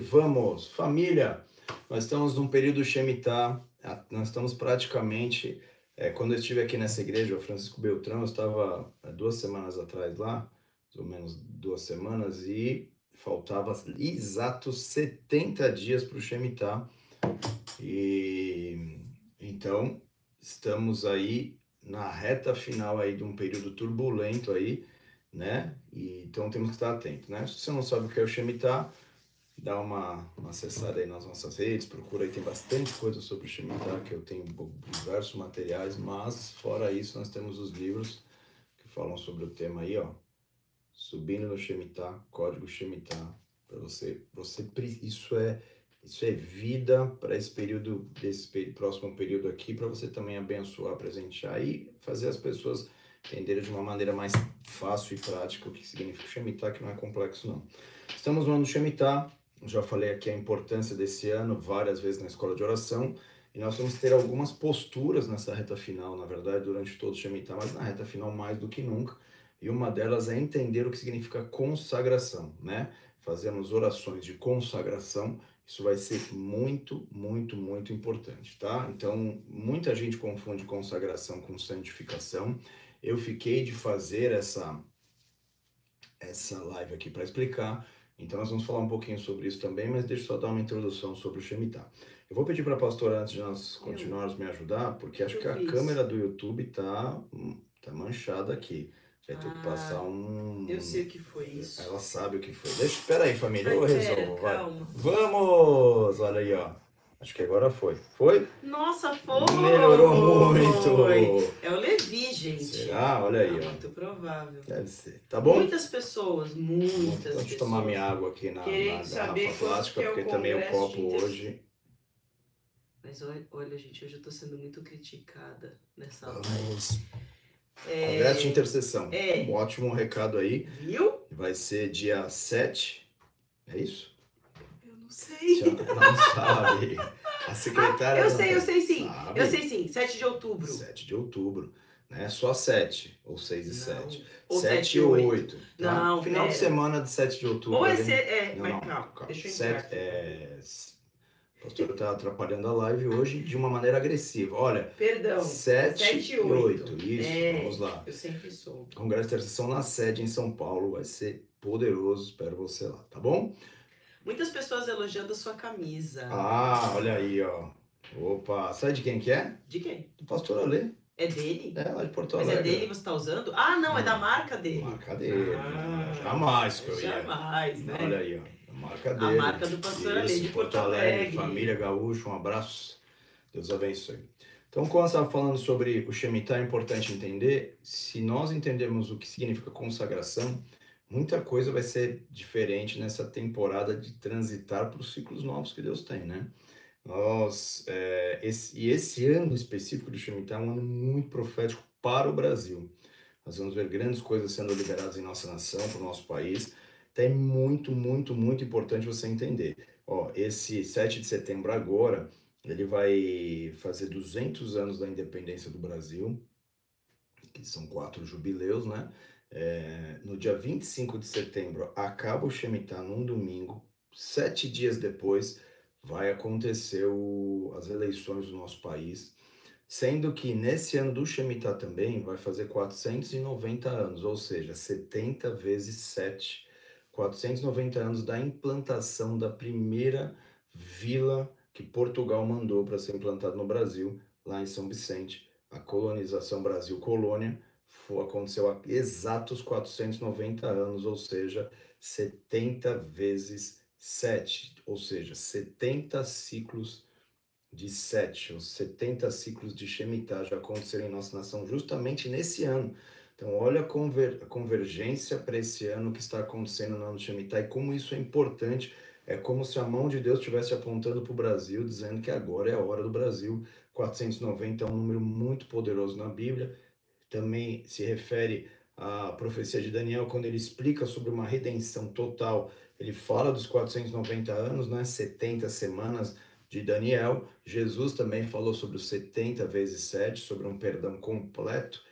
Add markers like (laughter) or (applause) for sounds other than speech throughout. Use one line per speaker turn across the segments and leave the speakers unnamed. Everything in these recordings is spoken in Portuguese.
Vamos, família! Nós estamos num período Shemitah, nós estamos praticamente. É, quando eu estive aqui nessa igreja, o Francisco Beltrão, eu estava é, duas semanas atrás lá, mais ou menos duas semanas, e faltava exatos 70 dias para o Shemitah. E então estamos aí na reta final aí de um período turbulento aí, né? E, então temos que estar atento, né? Se você não sabe o que é o Shemitah, dá uma, uma acessada aí nas nossas redes, procura aí, tem bastante coisa sobre o Shemitah, que eu tenho diversos materiais, mas fora isso nós temos os livros que falam sobre o tema aí, ó. Subindo no Shemitah, código Shemitah, para você, você, isso é isso é vida para esse período, desse próximo período aqui, para você também abençoar, presentear e fazer as pessoas entenderem de uma maneira mais fácil e prática o que significa Shemitah, que não é complexo não. Estamos no ano Shemitah, já falei aqui a importância desse ano várias vezes na escola de oração, e nós vamos ter algumas posturas nessa reta final, na verdade, durante todo o Shemitah, mas na reta final mais do que nunca. E uma delas é entender o que significa consagração, né? Fazemos orações de consagração, isso vai ser muito, muito, muito importante, tá? Então, muita gente confunde consagração com santificação. Eu fiquei de fazer essa essa live aqui para explicar então nós vamos falar um pouquinho sobre isso também, mas deixa eu só dar uma introdução sobre o Shemitah. Eu vou pedir para a pastora, antes de nós continuarmos, me ajudar, porque acho que a câmera do YouTube tá, tá manchada aqui. Vai ter ah, que passar um.
Eu sei o que foi isso.
Ela sabe o que foi. Deixa, espera aí, família, eu resolvo. Vai. Calma. Vamos! Olha aí, ó. Acho que agora foi. Foi?
Nossa, foi!
Melhorou muito!
É o Levi, gente.
Será? Olha aí,
é ó. Muito provável.
Deve ser. Tá bom?
Muitas pessoas, muitas pessoas.
Deixa eu tomar minha água aqui na, na garrafa plástica, é porque também o copo hoje...
Mas olha, olha, gente, hoje eu tô sendo muito criticada nessa
Vamos. live. É... Congresso de intercessão. É. Um ótimo recado aí.
Viu?
Vai ser dia 7. É isso?
Sei.
Não sabe. A secretária.
Ah, eu sei, eu sei sim. Sabe. Eu sei sim. 7 de outubro.
7 de outubro. Né? Só 7, ou 6 e 7. Ou 7 e 8. 8 tá? Não, Final de semana de 7 de outubro.
Ou é, ser, é não, mas não, calma, calma. Deixa eu
entrar. Sete, é... O pastor está atrapalhando a live hoje de uma maneira agressiva. Olha,
Perdão,
7, 7 e 8. 8. Isso,
é,
vamos lá.
Eu sempre sou.
Congresso de Intercessão na sede em São Paulo. Vai ser poderoso. Espero você lá, tá bom?
Muitas pessoas elogiando a sua camisa.
Ah, olha aí, ó. Opa, sabe de quem que é?
De quem?
Do pastor Alê.
É dele?
É, lá de Porto
Alegre. Mas é dele que você está usando? Ah, não, é da marca dele.
Marca dele. Ah, jamais que eu
ia. Jamais, né?
Olha aí, ó. A marca dele.
A marca do pastor Alê de Porto, Porto Alegre. Alegre.
Família Gaúcho, um abraço. Deus abençoe. Então, quando estava falando sobre o Shemitah, é importante entender, se nós entendermos o que significa consagração, muita coisa vai ser diferente nessa temporada de transitar para os ciclos novos que Deus tem, né? Nós, é, esse, e esse ano específico do Shemitah é um ano muito profético para o Brasil. Nós vamos ver grandes coisas sendo liberadas em nossa nação, para o nosso país. Então é muito, muito, muito importante você entender. Ó, esse 7 de setembro agora, ele vai fazer 200 anos da independência do Brasil, que são quatro jubileus, né? É, no dia 25 de setembro acaba o Shemitah num domingo, sete dias depois vai acontecer o, as eleições do nosso país, sendo que nesse ano do Shemitah também vai fazer 490 anos, ou seja, 70 vezes 7, 490 anos da implantação da primeira vila que Portugal mandou para ser implantada no Brasil, lá em São Vicente, a colonização Brasil Colônia, aconteceu há exatos 490 anos, ou seja, 70 vezes 7, ou seja, 70 ciclos de 7, ou 70 ciclos de Shemitah já aconteceram em nossa nação justamente nesse ano. Então, olha a, conver, a convergência para esse ano que está acontecendo no ano de Shemitah e como isso é importante. É como se a mão de Deus estivesse apontando para o Brasil, dizendo que agora é a hora do Brasil. 490 é um número muito poderoso na Bíblia também se refere à profecia de Daniel, quando ele explica sobre uma redenção total. Ele fala dos 490 anos, né, 70 semanas de Daniel. Jesus também falou sobre os 70 vezes 7, sobre um perdão completo,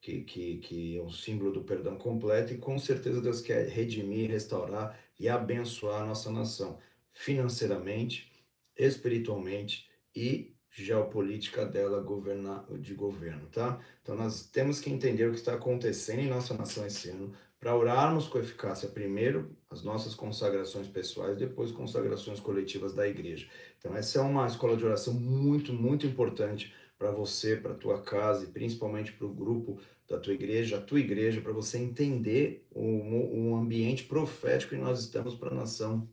que, que, que é um símbolo do perdão completo, e com certeza Deus quer redimir, restaurar e abençoar a nossa nação. financeiramente, espiritualmente e geopolítica dela governar, de governo, tá? Então nós temos que entender o que está acontecendo em nossa nação esse ano para orarmos com eficácia primeiro as nossas consagrações pessoais, depois consagrações coletivas da igreja. Então essa é uma escola de oração muito, muito importante para você, para tua casa e principalmente para o grupo da tua igreja, a tua igreja, para você entender o, o ambiente profético que nós estamos para a nação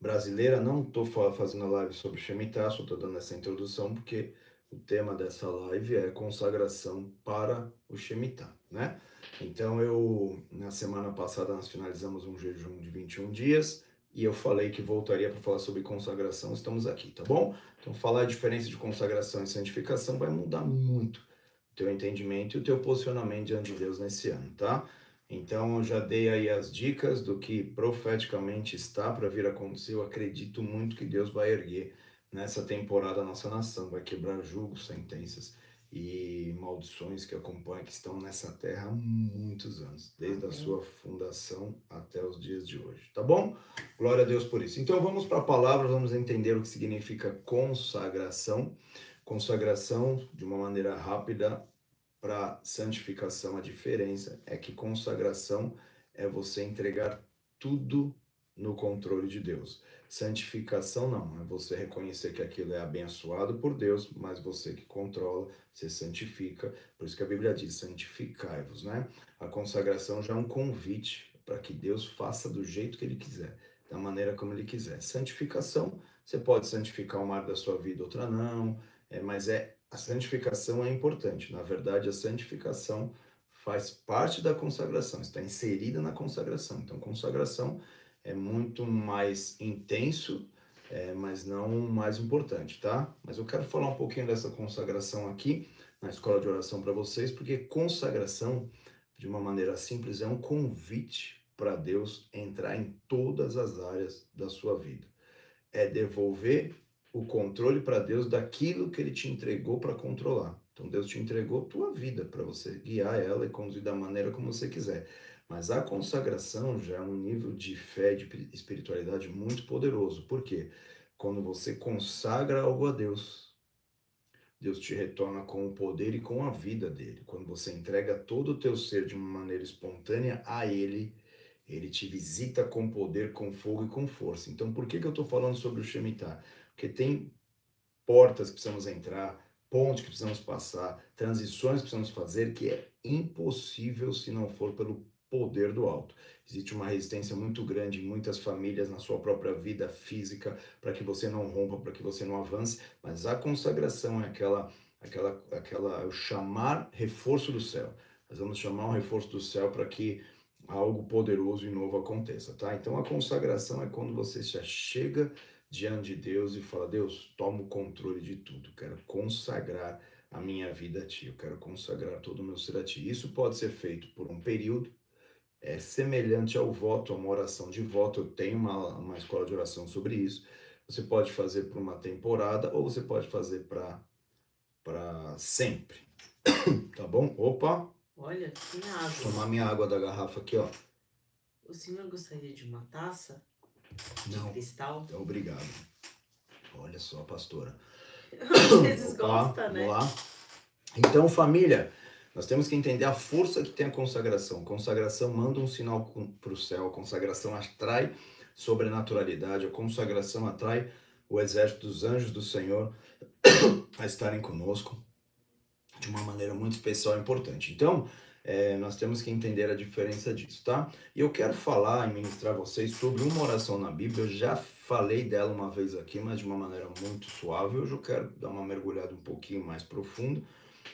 brasileira. Não estou fazendo a live sobre Shemitah, só estou dando essa introdução porque o tema dessa live é consagração para o Shemitah, né? Então eu, na semana passada, nós finalizamos um jejum de 21 dias e eu falei que voltaria para falar sobre consagração, estamos aqui, tá bom? Então falar a diferença de consagração e santificação vai mudar muito o teu entendimento e o teu posicionamento diante de Deus nesse ano, tá? Então, eu já dei aí as dicas do que profeticamente está para vir a acontecer. Eu acredito muito que Deus vai erguer nessa temporada a nossa nação, vai quebrar julgos, sentenças e maldições que acompanham, que estão nessa terra há muitos anos, desde a sua fundação até os dias de hoje. Tá bom? Glória a Deus por isso. Então, vamos para a palavra, vamos entender o que significa consagração. Consagração, de uma maneira rápida, para santificação, a diferença é que consagração é você entregar tudo no controle de Deus. Santificação não, é você reconhecer que aquilo é abençoado por Deus, mas você que controla, você santifica. Por isso que a Bíblia diz: santificai-vos, né? A consagração já é um convite para que Deus faça do jeito que Ele quiser, da maneira como Ele quiser. Santificação, você pode santificar uma área da sua vida, outra não, é, mas é a santificação é importante. Na verdade, a santificação faz parte da consagração, está inserida na consagração. Então, consagração é muito mais intenso, é, mas não mais importante, tá? Mas eu quero falar um pouquinho dessa consagração aqui na escola de oração para vocês, porque consagração, de uma maneira simples, é um convite para Deus entrar em todas as áreas da sua vida. É devolver o controle para Deus daquilo que ele te entregou para controlar. Então Deus te entregou tua vida para você guiar ela e conduzir da maneira como você quiser. Mas a consagração já é um nível de fé, de espiritualidade muito poderoso. Por quê? Quando você consagra algo a Deus, Deus te retorna com o poder e com a vida dele. Quando você entrega todo o teu ser de uma maneira espontânea a ele, ele te visita com poder, com fogo e com força. Então, por que, que eu estou falando sobre o Shemitah? Porque tem portas que precisamos entrar, pontes que precisamos passar, transições que precisamos fazer, que é impossível se não for pelo poder do alto. Existe uma resistência muito grande em muitas famílias na sua própria vida física para que você não rompa, para que você não avance, mas a consagração é aquela aquela aquela o chamar reforço do céu. Nós vamos chamar um reforço do céu para que algo poderoso e novo aconteça, tá? Então a consagração é quando você já chega diante de Deus e fala: Deus, toma o controle de tudo, quero consagrar a minha vida a Ti, eu quero consagrar todo o meu ser a Ti. Isso pode ser feito por um período, é semelhante ao voto, a uma oração de voto. Eu tenho uma, uma escola de oração sobre isso. Você pode fazer por uma temporada ou você pode fazer para sempre. (coughs) tá bom? Opa!
Olha, tem água.
Tomar minha água da garrafa aqui, ó.
O senhor gostaria de uma taça? de
Não.
cristal.
Então, obrigado. Olha só, pastora. (coughs)
Às vezes
Opa,
gosta, né?
Vamos lá. Então, família, nós temos que entender a força que tem a consagração. Consagração manda um sinal para o céu, a consagração atrai sobrenaturalidade, a consagração atrai o exército dos anjos do Senhor (coughs) a estarem conosco de uma maneira muito especial e importante. Então, é, nós temos que entender a diferença disso, tá? E eu quero falar e ministrar a vocês sobre uma oração na Bíblia. Eu já falei dela uma vez aqui, mas de uma maneira muito suave. Hoje eu quero dar uma mergulhada um pouquinho mais profundo.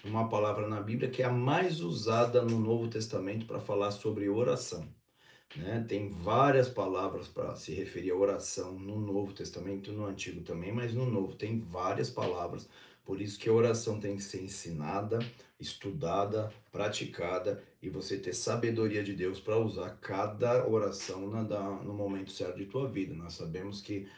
Uma palavra na Bíblia que é a mais usada no Novo Testamento para falar sobre oração. Né? Tem várias palavras para se referir à oração no Novo Testamento, no Antigo também, mas no Novo tem várias palavras. Por isso que a oração tem que ser ensinada, estudada, praticada e você ter sabedoria de Deus para usar cada oração na, no momento certo de tua vida. Nós sabemos que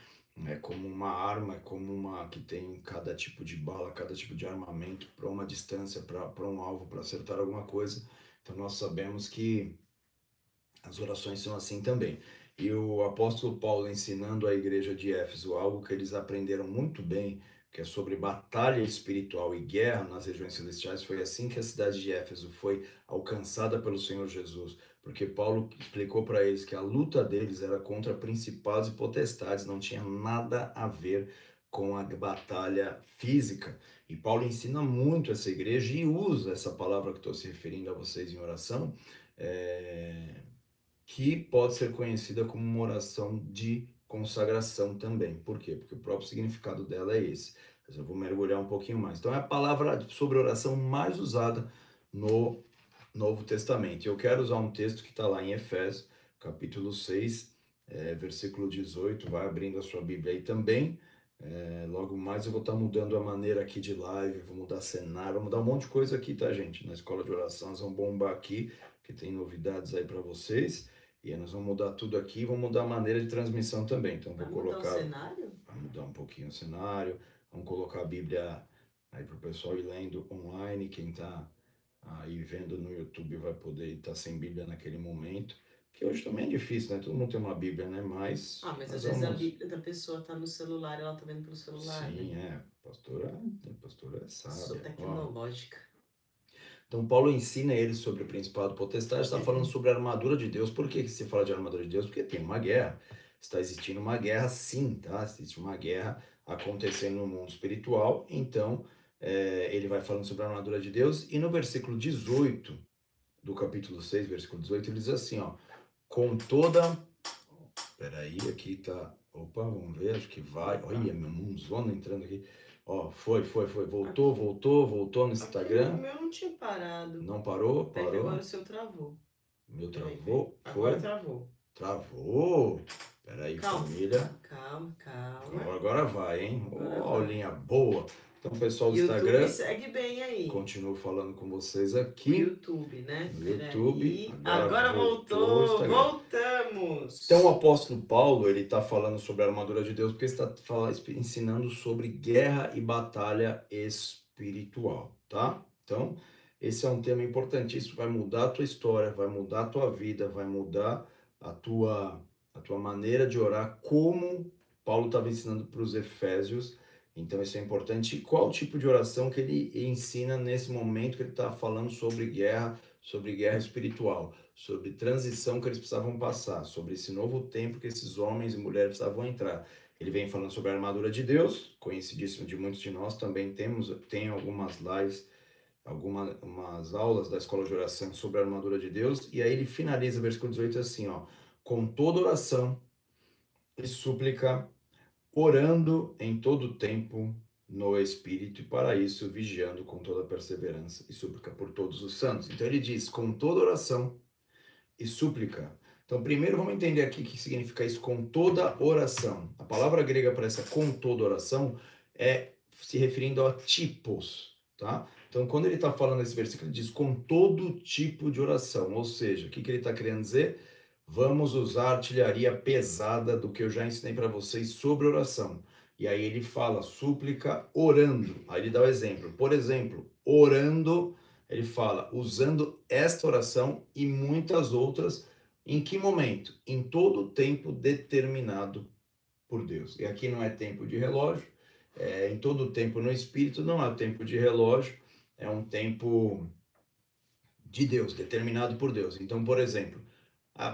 é como uma arma, é como uma que tem cada tipo de bala, cada tipo de armamento para uma distância, para um alvo, para acertar alguma coisa. Então nós sabemos que as orações são assim também. E o apóstolo Paulo ensinando à igreja de Éfeso algo que eles aprenderam muito bem, que é sobre batalha espiritual e guerra nas regiões celestiais, foi assim que a cidade de Éfeso foi alcançada pelo Senhor Jesus, porque Paulo explicou para eles que a luta deles era contra principados e potestades, não tinha nada a ver com a batalha física. E Paulo ensina muito essa igreja e usa essa palavra que estou se referindo a vocês em oração, é, que pode ser conhecida como uma oração de consagração também. Por quê? Porque o próprio significado dela é esse. Mas eu vou mergulhar um pouquinho mais. Então é a palavra sobre oração mais usada no Novo Testamento. Eu quero usar um texto que está lá em Efésios, capítulo 6, é, versículo 18. Vai abrindo a sua Bíblia aí também. É, logo mais eu vou estar tá mudando a maneira aqui de live, vou mudar cenário, vou mudar um monte de coisa aqui, tá, gente? Na escola de oração, vamos bombar aqui, que tem novidades aí para vocês. E aí nós vamos mudar tudo aqui, vamos mudar a maneira de transmissão também. Então vou colocar. Mudar o
cenário?
Vai mudar um pouquinho o cenário. Vamos colocar a Bíblia aí para o pessoal ir lendo online. Quem está aí vendo no YouTube vai poder estar sem Bíblia naquele momento. Que hoje também é difícil, né? Todo mundo tem uma Bíblia, né? Mas.
Ah, mas às vezes vamos... a Bíblia da pessoa está no celular, ela está vendo pelo celular.
Sim, né? é. Pastora, pastora é sábia.
Sou tecnológica. Ó.
Então, Paulo ensina eles sobre o principado potestade, está falando sobre a armadura de Deus. Por que se fala de armadura de Deus? Porque tem uma guerra. Está existindo uma guerra, sim, tá? Existe uma guerra acontecendo no mundo espiritual. Então, é, ele vai falando sobre a armadura de Deus. E no versículo 18 do capítulo 6, versículo 18, ele diz assim, ó. Com toda... Peraí, aqui tá... Opa, vamos ver, acho que vai. Olha, meu mundozona entrando aqui. Ó, foi, foi, foi. Voltou, voltou, voltou no Instagram.
O meu não tinha parado.
Não parou? Parou.
agora o seu travou.
Meu travou?
Foi? Agora travou.
Travou? Peraí, calma, família.
Calma, calma.
Agora vai, hein? Agora oh, linha boa. Então, pessoal do YouTube Instagram.
segue bem aí.
Continuo falando com vocês aqui. No
YouTube, né?
No YouTube.
Agora, agora voltou, voltou voltamos.
Então, o apóstolo Paulo, ele está falando sobre a armadura de Deus, porque está ensinando sobre guerra e batalha espiritual, tá? Então, esse é um tema importantíssimo, vai mudar a tua história, vai mudar a tua vida, vai mudar a tua, a tua maneira de orar, como Paulo estava ensinando para os Efésios então isso é importante. E qual tipo de oração que ele ensina nesse momento que ele está falando sobre guerra, sobre guerra espiritual, sobre transição que eles precisavam passar, sobre esse novo tempo que esses homens e mulheres precisavam entrar. Ele vem falando sobre a armadura de Deus, conhecidíssimo de muitos de nós, também temos tem algumas lives, algumas aulas da escola de oração sobre a armadura de Deus, e aí ele finaliza o versículo 18 assim, ó, com toda oração e súplica orando em todo tempo no Espírito e para isso vigiando com toda perseverança e súplica por todos os santos. Então ele diz com toda oração e súplica. Então primeiro vamos entender aqui o que significa isso com toda oração. A palavra grega para essa com toda oração é se referindo a tipos, tá? Então quando ele está falando esse versículo ele diz com todo tipo de oração, ou seja, o que, que ele está querendo dizer? Vamos usar artilharia pesada do que eu já ensinei para vocês sobre oração. E aí ele fala súplica orando. Aí ele dá o exemplo. Por exemplo, orando, ele fala usando esta oração e muitas outras. Em que momento? Em todo tempo determinado por Deus. E aqui não é tempo de relógio, é, em todo tempo no Espírito não é tempo de relógio, é um tempo de Deus, determinado por Deus. Então, por exemplo,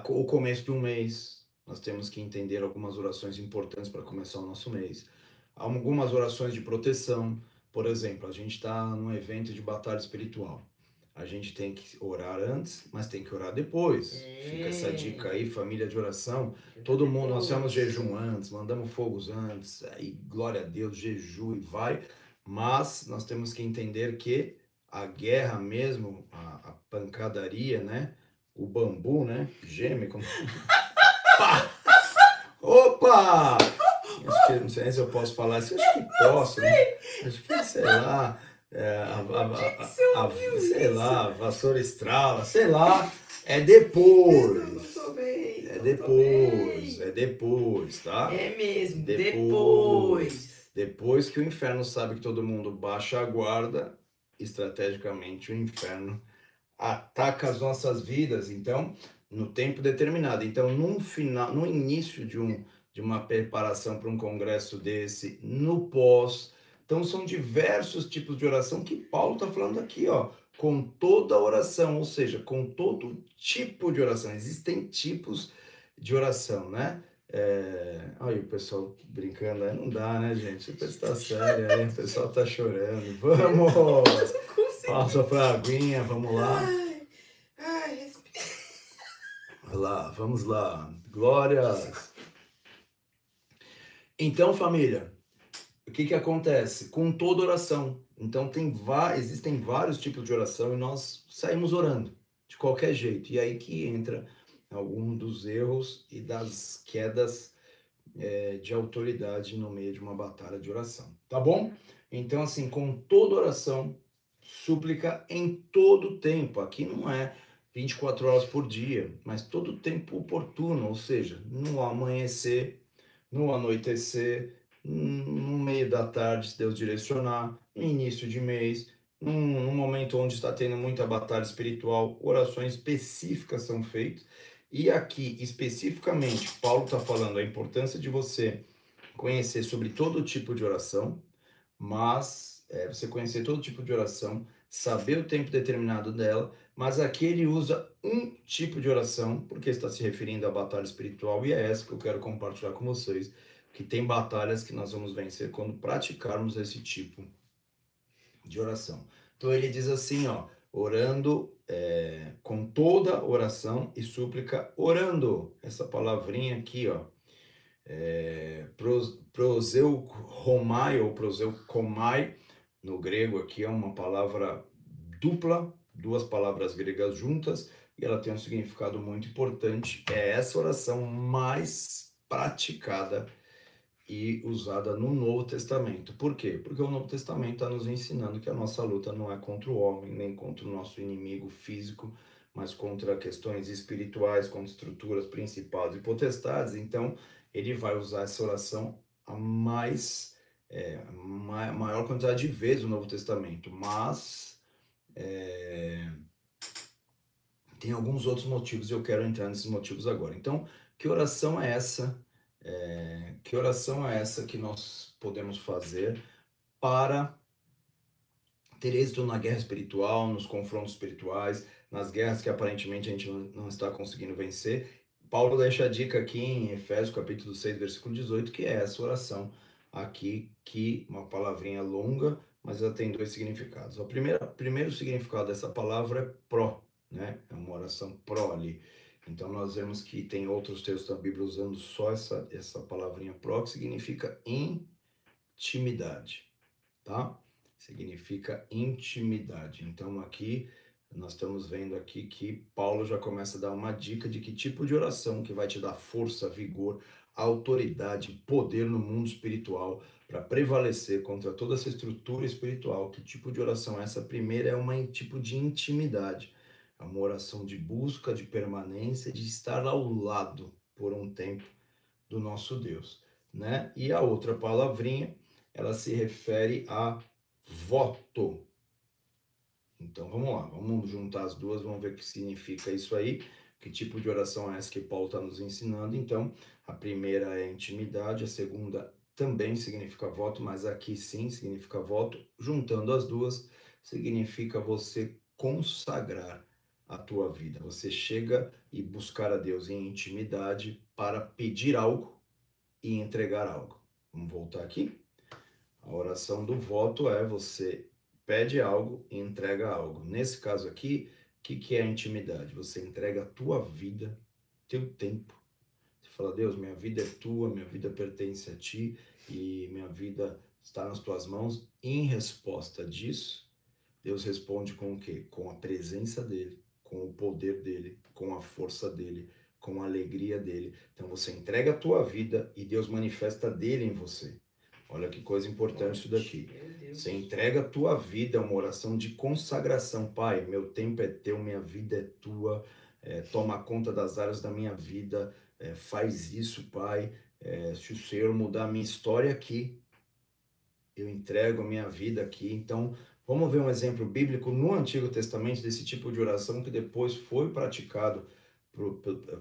o começo de um mês, nós temos que entender algumas orações importantes para começar o nosso mês. Algumas orações de proteção, por exemplo, a gente está num evento de batalha espiritual. A gente tem que orar antes, mas tem que orar depois. É. Fica essa dica aí, família de oração. Todo mundo, nós temos jejum antes, mandamos fogos antes, aí glória a Deus, jejum e vai. Mas nós temos que entender que a guerra mesmo, a, a pancadaria, né? O bambu, né? Geme como. (laughs) Opa! Acho que, não sei se eu posso falar isso, acho que posso, né? Acho que, sei lá, é, a, a, a, sei lá, vassoura estrala, sei lá, é depois. É depois, é depois, tá?
É mesmo, depois.
Depois que o inferno sabe que todo mundo baixa a guarda, estrategicamente o inferno ataca as nossas vidas. Então, no tempo determinado. Então, no final, no início de um de uma preparação para um congresso desse, no pós. Então, são diversos tipos de oração que Paulo está falando aqui, ó, com toda oração, ou seja, com todo tipo de oração. Existem tipos de oração, né? É... Aí o pessoal brincando, aí não dá, né, gente? O pessoal tá sério, aí o pessoal tá chorando. Vamos! (laughs) Passa pra aguinha, vamos lá. Ai, ai, Vai lá, vamos lá. Glórias! Então, família, o que, que acontece? Com toda oração. Então, tem existem vários tipos de oração e nós saímos orando de qualquer jeito. E aí que entra algum dos erros e das quedas é, de autoridade no meio de uma batalha de oração. Tá bom? Então, assim, com toda oração, súplica em todo tempo. Aqui não é 24 horas por dia, mas todo tempo oportuno, ou seja, no amanhecer no anoitecer, no meio da tarde, se Deus direcionar, no início de mês, num, num momento onde está tendo muita batalha espiritual, orações específicas são feitas. E aqui, especificamente, Paulo está falando a importância de você conhecer sobre todo tipo de oração, mas é, você conhecer todo tipo de oração, saber o tempo determinado dela, mas aqui ele usa um tipo de oração, porque está se referindo à batalha espiritual, e é essa que eu quero compartilhar com vocês, que tem batalhas que nós vamos vencer quando praticarmos esse tipo de oração. Então ele diz assim, ó, orando é, com toda oração e súplica, orando, essa palavrinha aqui, ó, é, proseu romai ou proseu komai, no grego aqui é uma palavra dupla, duas palavras gregas juntas, e ela tem um significado muito importante. É essa oração mais praticada e usada no Novo Testamento. Por quê? Porque o Novo Testamento está nos ensinando que a nossa luta não é contra o homem, nem contra o nosso inimigo físico, mas contra questões espirituais, contra estruturas principais e potestades. Então, ele vai usar essa oração a mais é, maior quantidade de vezes no Novo Testamento, mas é... Tem alguns outros motivos e eu quero entrar nesses motivos agora. Então, que oração é essa? É... Que oração é essa que nós podemos fazer para ter êxito na guerra espiritual, nos confrontos espirituais, nas guerras que aparentemente a gente não está conseguindo vencer? Paulo deixa a dica aqui em Efésios capítulo 6, versículo 18, que é essa oração aqui, que uma palavrinha longa, mas ela tem dois significados. O primeiro, primeiro significado dessa palavra é pró, né? É uma oração pró ali. Então nós vemos que tem outros textos da Bíblia usando só essa, essa palavrinha pró, que significa intimidade, tá? Significa intimidade. Então aqui nós estamos vendo aqui que Paulo já começa a dar uma dica de que tipo de oração que vai te dar força, vigor, autoridade, poder no mundo espiritual para prevalecer contra toda essa estrutura espiritual. Que tipo de oração é essa? Primeira é uma tipo de intimidade, é uma oração de busca, de permanência, de estar ao lado por um tempo do nosso Deus, né? E a outra palavrinha, ela se refere a voto. Então vamos lá, vamos juntar as duas, vamos ver o que significa isso aí, que tipo de oração é essa que Paulo está nos ensinando. Então, a primeira é intimidade, a segunda também significa voto, mas aqui sim significa voto. Juntando as duas, significa você consagrar a tua vida. Você chega e buscar a Deus em intimidade para pedir algo e entregar algo. Vamos voltar aqui? A oração do voto é você pede algo e entrega algo. Nesse caso aqui, o que, que é a intimidade? Você entrega a tua vida, teu tempo. Fala, Deus, minha vida é tua, minha vida pertence a ti, e minha vida está nas tuas mãos. Em resposta disso, Deus responde com o quê? Com a presença dele, com o poder dele, com a força dele, com a alegria dele. Então você entrega a tua vida e Deus manifesta dele em você. Olha que coisa importante isso daqui. Você entrega a tua vida, é uma oração de consagração. Pai, meu tempo é teu, minha vida é tua. É, toma conta das áreas da minha vida. É, faz isso, Pai. É, se o Senhor mudar a minha história aqui, eu entrego a minha vida aqui. Então, vamos ver um exemplo bíblico no Antigo Testamento desse tipo de oração que depois foi praticado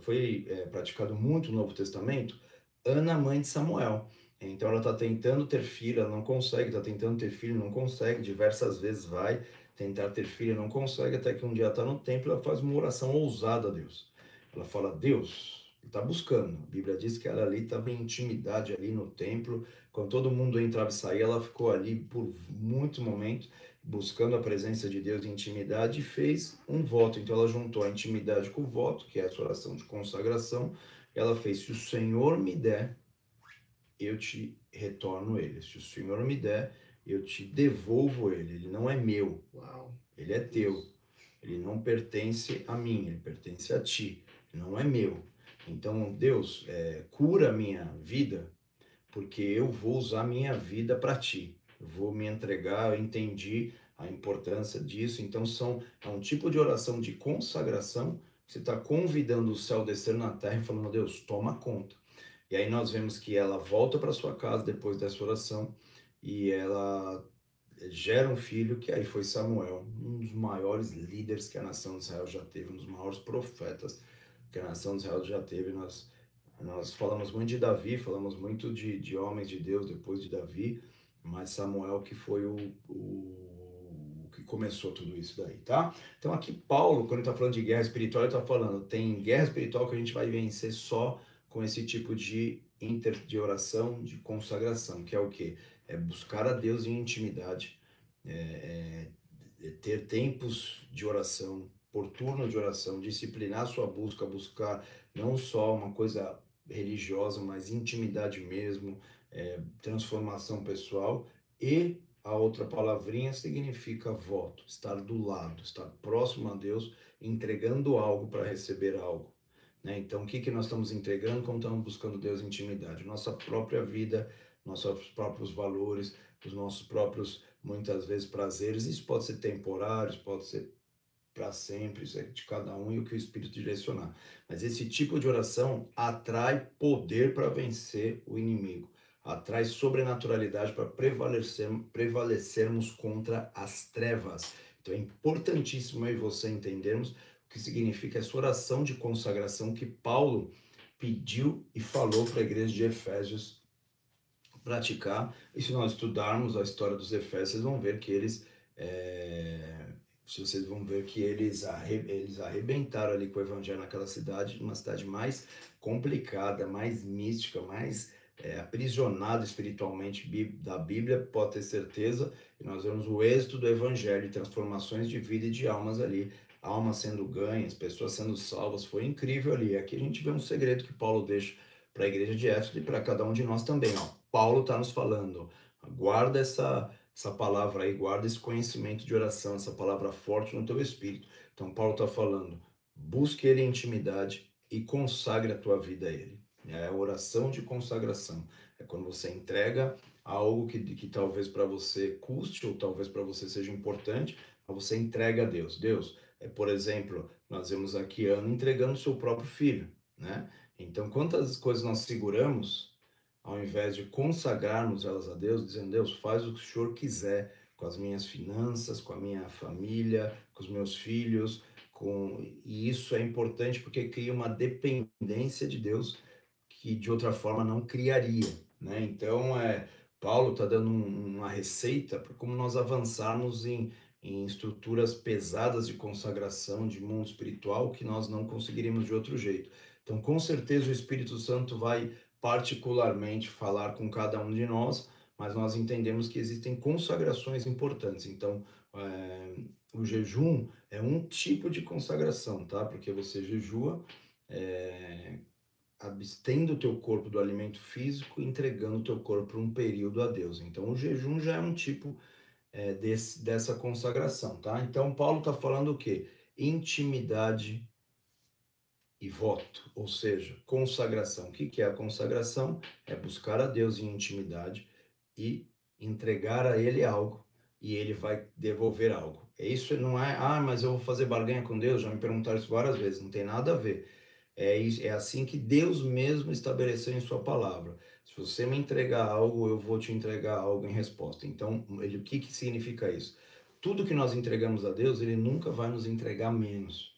foi é, praticado muito no Novo Testamento, Ana, mãe de Samuel. Então ela está tentando ter filho, não consegue, está tentando ter filho, não consegue, diversas vezes vai tentar ter filho, não consegue, até que um dia está no templo, ela faz uma oração ousada a Deus. Ela fala, Deus, está buscando. A Bíblia diz que ela ali estava em intimidade ali no templo, quando todo mundo entrava e saía, ela ficou ali por muitos momentos, buscando a presença de Deus em intimidade e fez um voto. Então ela juntou a intimidade com o voto, que é essa oração de consagração. Ela fez: Se o Senhor me der, eu te retorno ele. Se o Senhor me der, eu te devolvo ele. Ele não é meu.
Uau.
Ele é teu. Ele não pertence a mim, ele pertence a ti. Ele não é meu. Então, Deus, é, cura a minha vida, porque eu vou usar minha vida para ti vou me entregar, eu entendi a importância disso. Então, são, é um tipo de oração de consagração. Você está convidando o céu a descer na terra e falando, Deus, toma conta. E aí nós vemos que ela volta para sua casa depois dessa oração e ela gera um filho que aí foi Samuel, um dos maiores líderes que a nação de Israel já teve, um dos maiores profetas que a nação de Israel já teve. Nós, nós falamos muito de Davi, falamos muito de, de homens de Deus depois de Davi, mas Samuel que foi o, o, que começou tudo isso daí, tá? Então aqui Paulo, quando está falando de guerra espiritual, ele está falando, tem guerra espiritual que a gente vai vencer só com esse tipo de inter de oração, de consagração, que é o que? É buscar a Deus em intimidade, é, é, é ter tempos de oração, por turno de oração, disciplinar sua busca, buscar não só uma coisa religiosa, mas intimidade mesmo, é, transformação pessoal e a outra palavrinha significa voto, estar do lado, estar próximo a Deus, entregando algo para receber algo. Né? Então, o que, que nós estamos entregando como estamos buscando Deus intimidade? Nossa própria vida, nossos próprios valores, os nossos próprios, muitas vezes, prazeres. Isso pode ser temporário, pode ser para sempre, isso é de cada um e o que o Espírito direcionar. Mas esse tipo de oração atrai poder para vencer o inimigo atrai sobrenaturalidade para prevalecer, prevalecermos contra as trevas. Então é importantíssimo e você entendermos o que significa essa oração de consagração que Paulo pediu e falou para a igreja de Efésios praticar. E se nós estudarmos a história dos Efésios, vocês vão ver que eles. É, vocês vão ver que eles, arre, eles arrebentaram ali com o evangelho naquela cidade, uma cidade mais complicada, mais mística, mais é, aprisionado espiritualmente da Bíblia, pode ter certeza, e nós vemos o êxito do Evangelho, transformações de vida e de almas ali, almas sendo ganhas, pessoas sendo salvas, foi incrível ali. Aqui a gente vê um segredo que Paulo deixa para a igreja de Éfeso e para cada um de nós também. Ó. Paulo está nos falando, guarda essa, essa palavra aí, guarda esse conhecimento de oração, essa palavra forte no teu espírito. Então Paulo está falando, busque ele em intimidade e consagre a tua vida a ele. É a oração de consagração. É quando você entrega algo que, que talvez para você custe ou talvez para você seja importante, mas você entrega a Deus. Deus, é, por exemplo, nós vemos aqui Ana entregando seu próprio filho, né? Então, quantas coisas nós seguramos ao invés de consagrarmos elas a Deus, dizendo, Deus, faz o que o Senhor quiser com as minhas finanças, com a minha família, com os meus filhos, com... e isso é importante porque cria uma dependência de Deus que de outra forma não criaria. Né? Então, é, Paulo está dando um, uma receita para como nós avançarmos em, em estruturas pesadas de consagração, de mundo espiritual, que nós não conseguiríamos de outro jeito. Então, com certeza, o Espírito Santo vai particularmente falar com cada um de nós, mas nós entendemos que existem consagrações importantes. Então, é, o jejum é um tipo de consagração, tá? Porque você jejua é, abstendo o teu corpo do alimento físico, entregando o teu corpo um período a Deus. Então, o jejum já é um tipo é, desse, dessa consagração, tá? Então, Paulo está falando o quê? Intimidade e voto, ou seja, consagração. O que, é a consagração? É buscar a Deus em intimidade e entregar a Ele algo e Ele vai devolver algo. Isso não é, ah, mas eu vou fazer barganha com Deus, já me perguntaram isso várias vezes, não tem nada a ver é, é assim que Deus mesmo estabeleceu em sua palavra. Se você me entregar algo, eu vou te entregar algo em resposta. Então, ele, o que, que significa isso? Tudo que nós entregamos a Deus, ele nunca vai nos entregar menos.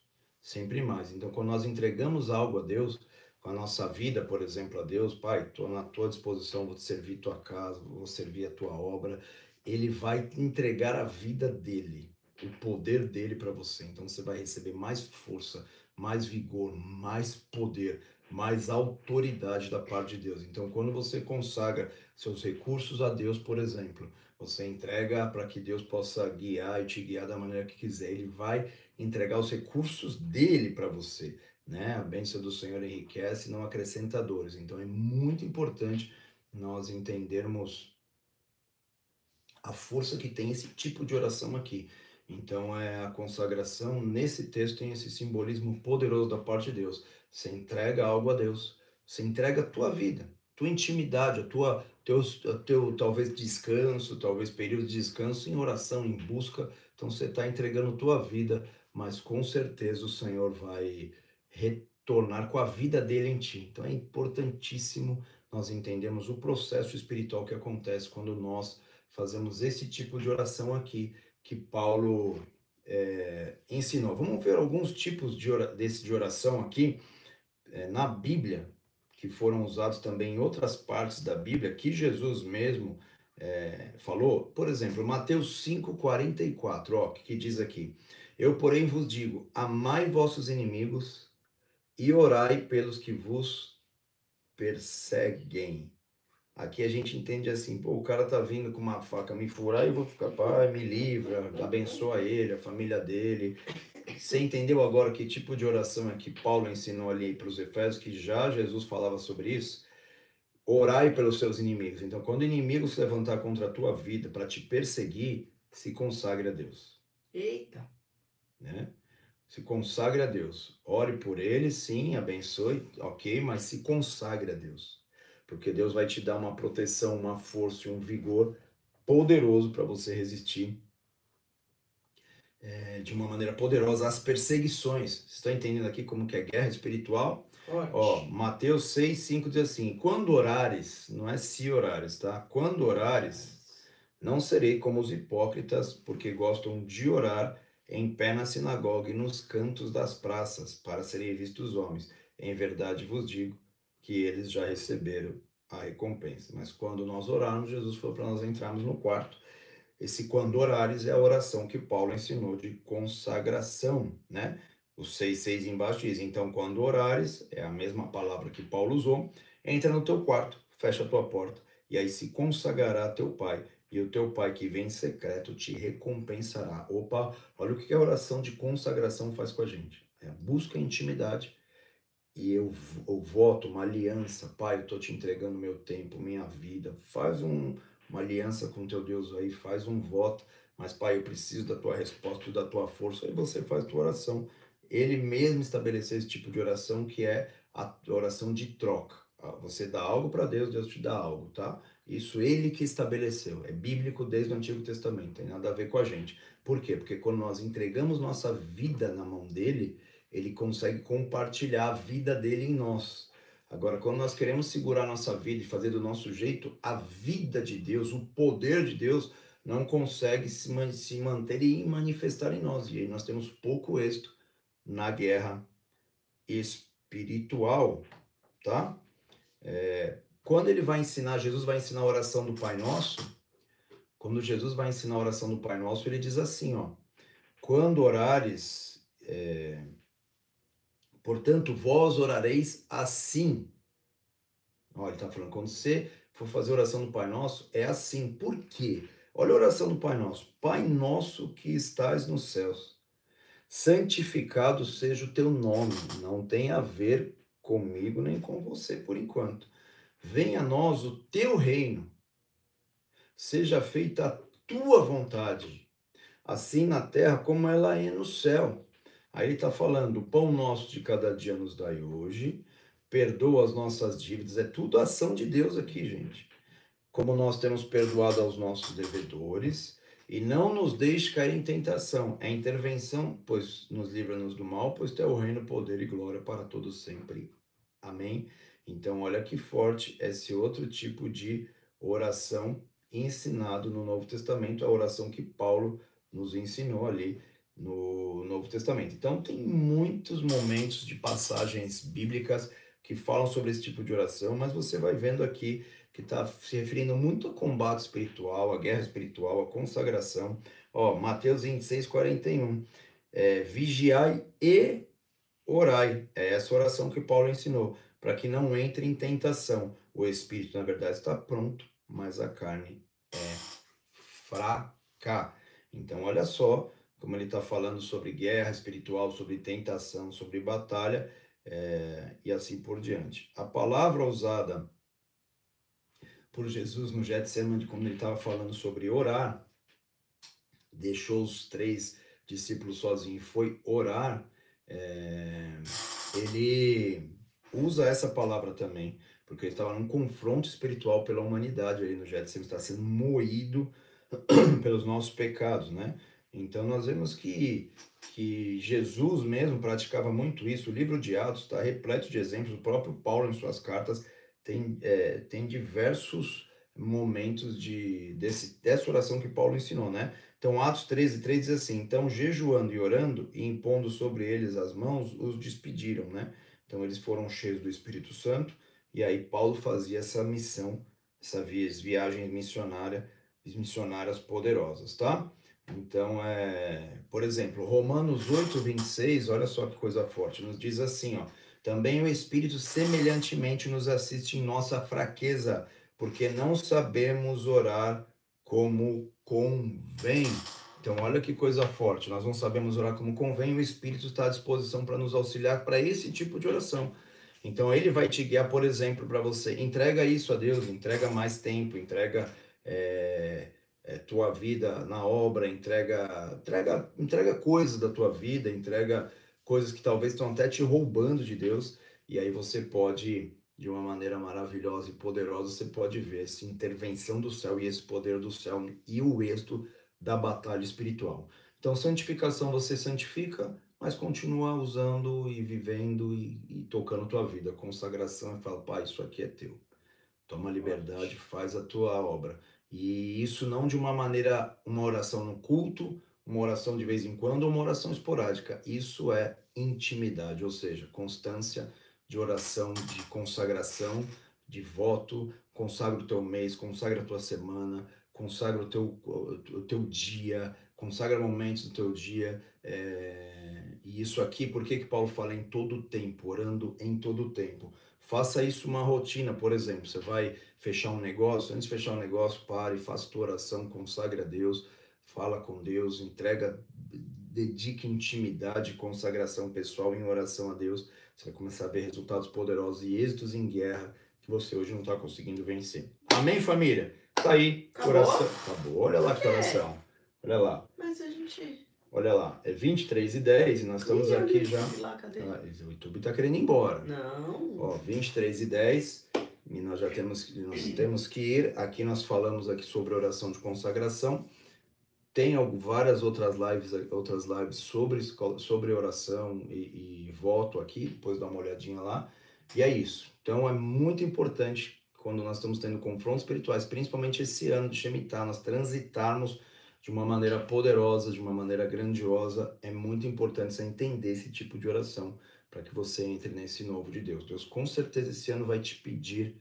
Sempre mais. Então, quando nós entregamos algo a Deus, com a nossa vida, por exemplo, a Deus, Pai, estou na tua disposição, vou te servir tua casa, vou servir a tua obra. Ele vai entregar a vida dele, o poder dele para você. Então, você vai receber mais força, mais vigor, mais poder, mais autoridade da parte de Deus. Então, quando você consagra seus recursos a Deus, por exemplo, você entrega para que Deus possa guiar e te guiar da maneira que quiser. Ele vai entregar os recursos dele para você, né? A bênção do Senhor enriquece, não acrescenta dores. Então, é muito importante nós entendermos a força que tem esse tipo de oração aqui. Então, é a consagração nesse texto tem esse simbolismo poderoso da parte de Deus. Você entrega algo a Deus, você entrega a tua vida, tua intimidade, a tua teu, teu talvez descanso, talvez período de descanso em oração, em busca. Então você está entregando tua vida, mas com certeza o Senhor vai retornar com a vida dele em ti. Então é importantíssimo nós entendermos o processo espiritual que acontece quando nós fazemos esse tipo de oração aqui que Paulo é, ensinou. Vamos ver alguns tipos de, desse de oração aqui é, na Bíblia que foram usados também em outras partes da Bíblia, que Jesus mesmo é, falou. Por exemplo, Mateus 5,44, ó, que diz aqui: Eu, porém, vos digo: amai vossos inimigos e orai pelos que vos perseguem. Aqui a gente entende assim, pô, o cara tá vindo com uma faca me furar e eu vou ficar, pai, me livra, abençoa ele, a família dele, você entendeu agora que tipo de oração é que Paulo ensinou ali para os Efésios, que já Jesus falava sobre isso? Orai pelos seus inimigos. Então, quando o inimigo se levantar contra a tua vida para te perseguir, se consagre a Deus.
Eita!
Né? Se consagre a Deus. Ore por ele, sim, abençoe, ok, mas se consagre a Deus. Porque Deus vai te dar uma proteção, uma força e um vigor poderoso para você resistir é, de uma maneira poderosa as perseguições. Estão entendendo aqui como que é guerra espiritual? Forte. Ó, Mateus 6, 5 diz assim: Quando orares, não é se orares, tá? Quando orares, não serei como os hipócritas, porque gostam de orar em pé na sinagoga e nos cantos das praças, para serem vistos homens. Em verdade vos digo que eles já receberam a recompensa. Mas quando nós orarmos, Jesus falou para nós entrarmos no quarto esse quando orares é a oração que Paulo ensinou de consagração, né? O 6,6 embaixo diz, então quando orares, é a mesma palavra que Paulo usou, entra no teu quarto, fecha a tua porta, e aí se consagrará teu pai, e o teu pai que vem em secreto te recompensará. Opa, olha o que a oração de consagração faz com a gente. É busca intimidade, e eu, eu voto uma aliança, pai, eu estou te entregando meu tempo, minha vida, faz um uma aliança com teu Deus aí, faz um voto, mas Pai, eu preciso da tua resposta, da tua força, aí você faz tua oração. Ele mesmo estabeleceu esse tipo de oração que é a oração de troca. Ah, você dá algo para Deus, Deus te dá algo, tá? Isso ele que estabeleceu. É bíblico desde o Antigo Testamento, tem nada a ver com a gente. Por quê? Porque quando nós entregamos nossa vida na mão dele, ele consegue compartilhar a vida dele em nós. Agora, quando nós queremos segurar nossa vida e fazer do nosso jeito, a vida de Deus, o poder de Deus, não consegue se, se manter e manifestar em nós. E aí nós temos pouco êxito na guerra espiritual, tá? É, quando ele vai ensinar, Jesus vai ensinar a oração do Pai Nosso. Quando Jesus vai ensinar a oração do Pai Nosso, ele diz assim, ó. Quando orares, é, Portanto, vós orareis assim. Olha, ele está falando, quando você for fazer oração do Pai Nosso, é assim. Por quê? Olha a oração do Pai Nosso. Pai Nosso que estás nos céus, santificado seja o teu nome. Não tem a ver comigo nem com você por enquanto. Venha a nós o teu reino. Seja feita a tua vontade, assim na terra como ela é no céu. Aí ele está falando: o pão nosso de cada dia nos dai hoje, perdoa as nossas dívidas. É tudo ação de Deus aqui, gente. Como nós temos perdoado aos nossos devedores, e não nos deixe cair em tentação. É intervenção, pois nos livra-nos do mal, pois teu reino, poder e glória para todos sempre. Amém? Então, olha que forte esse outro tipo de oração ensinado no Novo Testamento, a oração que Paulo nos ensinou ali no Novo Testamento. Então, tem muitos momentos de passagens bíblicas que falam sobre esse tipo de oração, mas você vai vendo aqui que está se referindo muito ao combate espiritual, à guerra espiritual, à consagração. Ó, Mateus 26, 41. É, vigiai e orai. É essa oração que Paulo ensinou, para que não entre em tentação. O espírito, na verdade, está pronto, mas a carne é fraca. Então, olha só como ele está falando sobre guerra espiritual, sobre tentação, sobre batalha é, e assim por diante. A palavra usada por Jesus no Getsemane, quando ele estava falando sobre orar, deixou os três discípulos sozinhos e foi orar, é, ele usa essa palavra também, porque ele estava num confronto espiritual pela humanidade ali no Getsemane, está sendo moído (clears throat) pelos nossos pecados, né? Então nós vemos que, que Jesus mesmo praticava muito isso. O livro de Atos está repleto de exemplos. O próprio Paulo, em suas cartas, tem, é, tem diversos momentos de, desse, dessa oração que Paulo ensinou, né? Então, Atos 13, 3 diz assim: Então, jejuando e orando e impondo sobre eles as mãos, os despediram, né? Então, eles foram cheios do Espírito Santo, e aí Paulo fazia essa missão, essa viagem missionária, missionárias poderosas, tá? Então, é, por exemplo, Romanos 8, 26, olha só que coisa forte, nos diz assim, ó, também o Espírito semelhantemente nos assiste em nossa fraqueza, porque não sabemos orar como convém. Então, olha que coisa forte, nós não sabemos orar como convém, o Espírito está à disposição para nos auxiliar para esse tipo de oração. Então, ele vai te guiar, por exemplo, para você, entrega isso a Deus, entrega mais tempo, entrega... É é, tua vida na obra, entrega, entrega, entrega coisas da tua vida, entrega coisas que talvez estão até te roubando de Deus, e aí você pode, de uma maneira maravilhosa e poderosa, você pode ver essa intervenção do céu e esse poder do céu e o êxito da batalha espiritual. Então, santificação você santifica, mas continua usando e vivendo e, e tocando tua vida. Consagração e fala, pai, isso aqui é teu. Toma liberdade, faz a tua obra. E isso não de uma maneira, uma oração no culto, uma oração de vez em quando, ou uma oração esporádica. Isso é intimidade, ou seja, constância de oração, de consagração, de voto. Consagra o teu mês, consagra a tua semana, consagra o teu, o teu dia, consagra momentos do teu dia. É... E isso aqui, por que, que Paulo fala em todo tempo, orando em todo tempo? Faça isso uma rotina, por exemplo. Você vai fechar um negócio, antes de fechar um negócio, pare, faça tua oração, consagre a Deus, fala com Deus, entrega, dedique intimidade, consagração pessoal em oração a Deus. Você vai começar a ver resultados poderosos e êxitos em guerra que você hoje não está conseguindo vencer. Amém, família? Tá aí,
Acabou?
coração. Acabou. Olha lá que oração. Olha lá.
Mas a gente.
Olha lá, é 23 e 10 e nós estamos
Ih,
aqui já.
lá, cadê?
Ah, o YouTube está querendo ir embora.
Não.
Ó, 23 e 10 e nós já temos, que- nós (clears throat) temos que ir. Aqui nós falamos aqui sobre oração de consagração. Tem várias outras lives, outras lives sobre, sobre oração e, e voto aqui, depois dá uma olhadinha lá. E é isso. Então é muito importante quando nós estamos tendo confrontos espirituais, principalmente esse ano de Shemitah, nós transitarmos de uma maneira poderosa, de uma maneira grandiosa. É muito importante você entender esse tipo de oração para que você entre nesse novo de Deus. Deus com certeza esse ano vai te pedir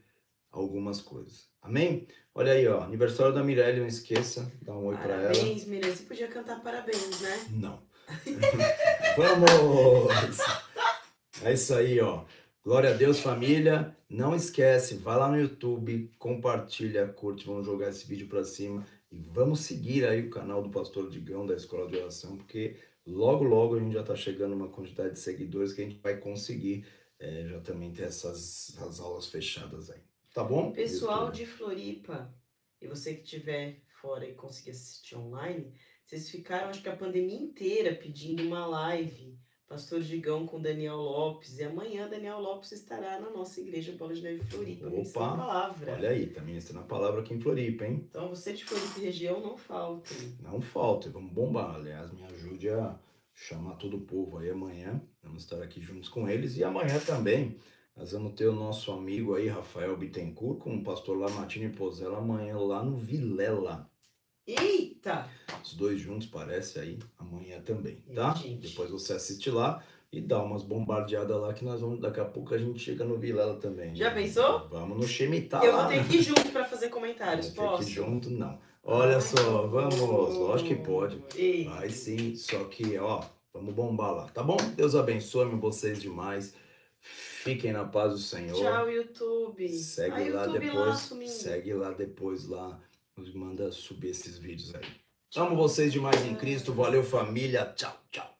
algumas coisas. Amém? Olha aí, ó, aniversário da Mirelle, não esqueça, dá um oi para ela.
Parabéns, Miriam. Você podia cantar parabéns, né?
Não. (laughs) Vamos! É isso aí, ó. Glória a Deus, família. Não esquece, vai lá no YouTube, compartilha, curte, vamos jogar esse vídeo para cima e vamos seguir aí o canal do Pastor Digão da Escola de Oração, porque logo, logo a gente já está chegando uma quantidade de seguidores que a gente vai conseguir eh, já também ter essas, essas aulas fechadas aí. Tá bom?
Pessoal de Floripa, e você que estiver fora e conseguir assistir online, vocês ficaram, acho que a pandemia inteira pedindo uma live. Pastor Digão com Daniel Lopes. E amanhã Daniel Lopes estará na nossa igreja Bola de Neve Floripa, ministrando a
Opa,
palavra.
Olha aí, tá ministrando a palavra aqui em Floripa, hein?
Então você de Floripa e região não falte.
Não falta, vamos bombar. Aliás, me ajude a chamar todo o povo aí amanhã. Vamos estar aqui juntos com eles. E amanhã também nós vamos ter o nosso amigo aí, Rafael Bittencourt, com o pastor Lamartine Pozella, amanhã lá no Vilela.
Eita!
Os dois juntos parece aí amanhã também, tá?
Gente.
Depois você assiste lá e dá umas bombardeadas lá que nós vamos. Daqui a pouco a gente chega no Vilela também.
Já
né?
pensou?
Vamos no Shemitah
eu
lá.
vou ter que ir junto pra fazer comentários,
ter
posso?
que ir junto, não. Olha só, vamos, lógico que pode.
Ei.
Vai sim, só que, ó, vamos bombar lá, tá bom? Deus abençoe vocês demais. Fiquem na paz do Senhor.
Tchau, YouTube.
Segue
Ah,
lá
YouTube
depois.
lá
segue lá depois lá. Manda subir esses vídeos aí. Amo vocês demais em Cristo. Valeu, família. Tchau, tchau.